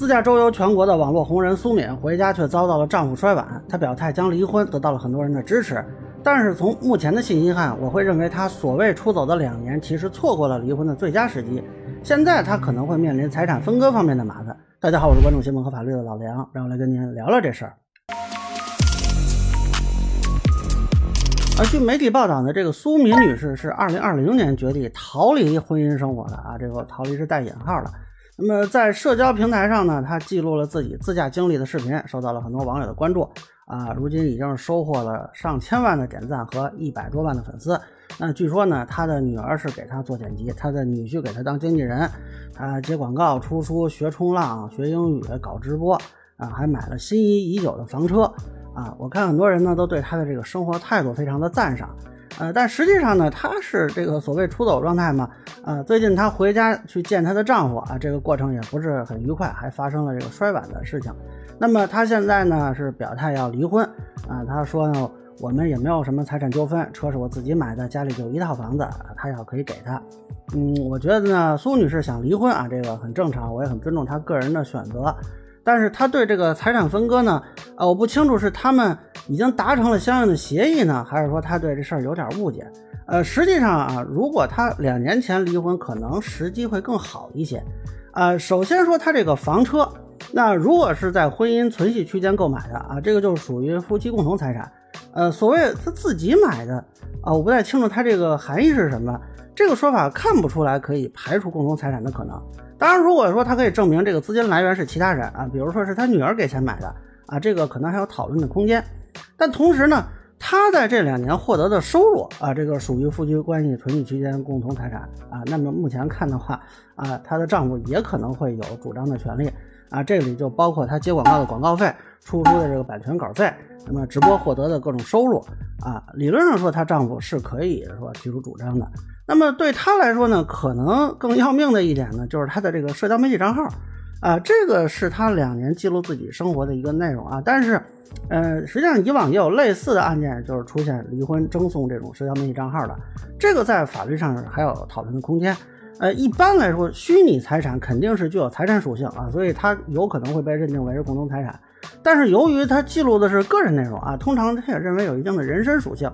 自驾周游全国的网络红人苏敏回家却遭到了丈夫摔碗，她表态将离婚，得到了很多人的支持。但是从目前的信息看，我会认为她所谓出走的两年，其实错过了离婚的最佳时机。现在她可能会面临财产分割方面的麻烦。大家好，我是关注新闻和法律的老梁，让我来跟您聊聊这事儿。而据媒体报道呢，这个苏敏女士是2020年决定逃离婚姻生活的啊，这个逃离是带引号的。那么在社交平台上呢，他记录了自己自驾经历的视频，受到了很多网友的关注啊。如今已经收获了上千万的点赞和一百多万的粉丝。那据说呢，他的女儿是给他做剪辑，他的女婿给他当经纪人，她接广告、出书、学冲浪、学英语、搞直播啊，还买了心仪已久的房车啊。我看很多人呢都对他的这个生活态度非常的赞赏。呃，但实际上呢，她是这个所谓出走状态嘛。呃，最近她回家去见她的丈夫啊，这个过程也不是很愉快，还发生了这个摔碗的事情。那么她现在呢是表态要离婚啊。她说呢，我们也没有什么财产纠纷，车是我自己买的，家里就一套房子，她要可以给她。嗯，我觉得呢，苏女士想离婚啊，这个很正常，我也很尊重她个人的选择。但是她对这个财产分割呢，呃，我不清楚是他们已经达成了相应的协议呢，还是说他对这事儿有点误解。呃，实际上啊，如果他两年前离婚，可能时机会更好一些。呃，首先说他这个房车，那如果是在婚姻存续期间购买的啊，这个就是属于夫妻共同财产。呃，所谓他自己买的啊，我不太清楚他这个含义是什么。这个说法看不出来可以排除共同财产的可能。当然，如果说他可以证明这个资金来源是其他人啊，比如说是他女儿给钱买的啊，这个可能还有讨论的空间。但同时呢，他在这两年获得的收入啊，这个属于夫妻关系存续期间共同财产啊。那么目前看的话啊，她的丈夫也可能会有主张的权利啊。这里就包括他接广告的广告费、出书的这个版权稿费，那么直播获得的各种收入啊。理论上说，她丈夫是可以说提出主张的。那么对她来说呢，可能更要命的一点呢，就是她的这个社交媒体账号，啊，这个是他两年记录自己生活的一个内容啊。但是，呃，实际上以往也有类似的案件，就是出现离婚争讼这种社交媒体账号的，这个在法律上还有讨论的空间。呃，一般来说，虚拟财产肯定是具有财产属性啊，所以它有可能会被认定为是共同财产。但是由于它记录的是个人内容啊，通常它也认为有一定的人身属性。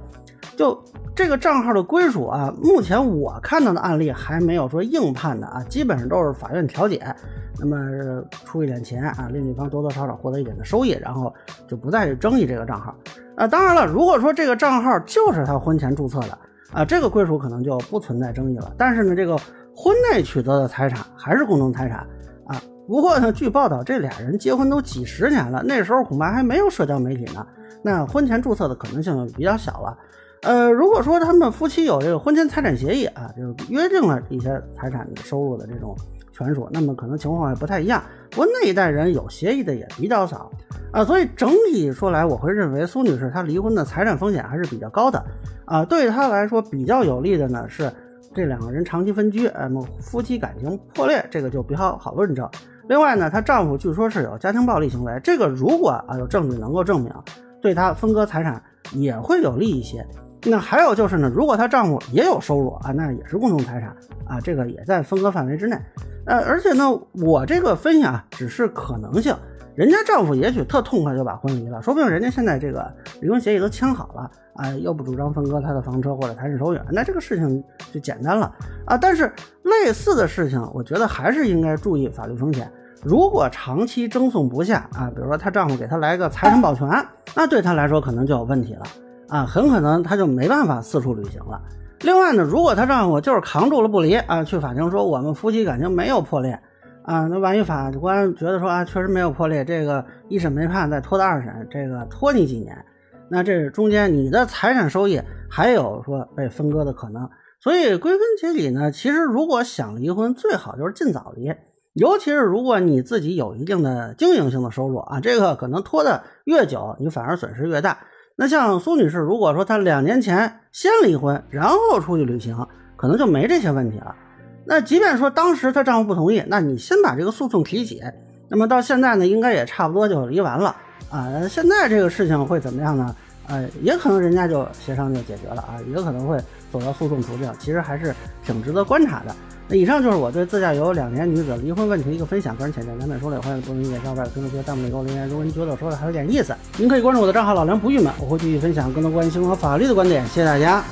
就这个账号的归属啊，目前我看到的案例还没有说硬判的啊，基本上都是法院调解，那么出一点钱啊，另一方多多少少获得一点的收益，然后就不再去争议这个账号。啊，当然了，如果说这个账号就是他婚前注册的啊，这个归属可能就不存在争议了。但是呢，这个婚内取得的财产还是共同财产啊。不过呢，据报道，这俩人结婚都几十年了，那时候恐怕还没有社交媒体呢，那婚前注册的可能性就比较小了。呃，如果说他们夫妻有这个婚前财产协议啊，就是约定了一些财产收入的这种权属，那么可能情况也不太一样。不过那一代人有协议的也比较少啊，所以整体说来，我会认为苏女士她离婚的财产风险还是比较高的啊。对她来说比较有利的呢是这两个人长期分居，那么，夫妻感情破裂，这个就比较好论证。另外呢，她丈夫据说是有家庭暴力行为，这个如果啊有证据能够证明，对她分割财产也会有利一些。那还有就是呢，如果她丈夫也有收入啊，那也是共同财产啊，这个也在分割范围之内。呃，而且呢，我这个分析啊，只是可能性。人家丈夫也许特痛快就把婚离了，说不定人家现在这个离婚协议都签好了啊，又不主张分割他的房车或者财产收益，那这个事情就简单了啊。但是类似的事情，我觉得还是应该注意法律风险。如果长期争讼不下啊，比如说她丈夫给她来个财产保全，那对她来说可能就有问题了。啊，很可能她就没办法四处旅行了。另外呢，如果她丈夫就是扛住了不离啊，去法庭说我们夫妻感情没有破裂啊，那万一法官觉得说啊确实没有破裂，这个一审没判，再拖到二审，这个拖你几年，那这中间你的财产收益还有说被分割的可能。所以归根结底呢，其实如果想离婚，最好就是尽早离，尤其是如果你自己有一定的经营性的收入啊，这个可能拖得越久，你反而损失越大。那像苏女士，如果说她两年前先离婚，然后出去旅行，可能就没这些问题了。那即便说当时她丈夫不同意，那你先把这个诉讼提起，那么到现在呢，应该也差不多就离完了啊。现在这个事情会怎么样呢？呃，也可能人家就协商就解决了啊，也可能会走到诉讼途径，其实还是挺值得观察的。那以上就是我对自驾游两年女子离婚问题的一个分享，个人浅见难免说了，欢迎不同意见，小伙伴评论区、弹幕里给我留言。如果您觉得我说的还有点意思，您可以关注我的账号老梁不郁闷，我会继续分享更多关于新闻和法律的观点。谢谢大家。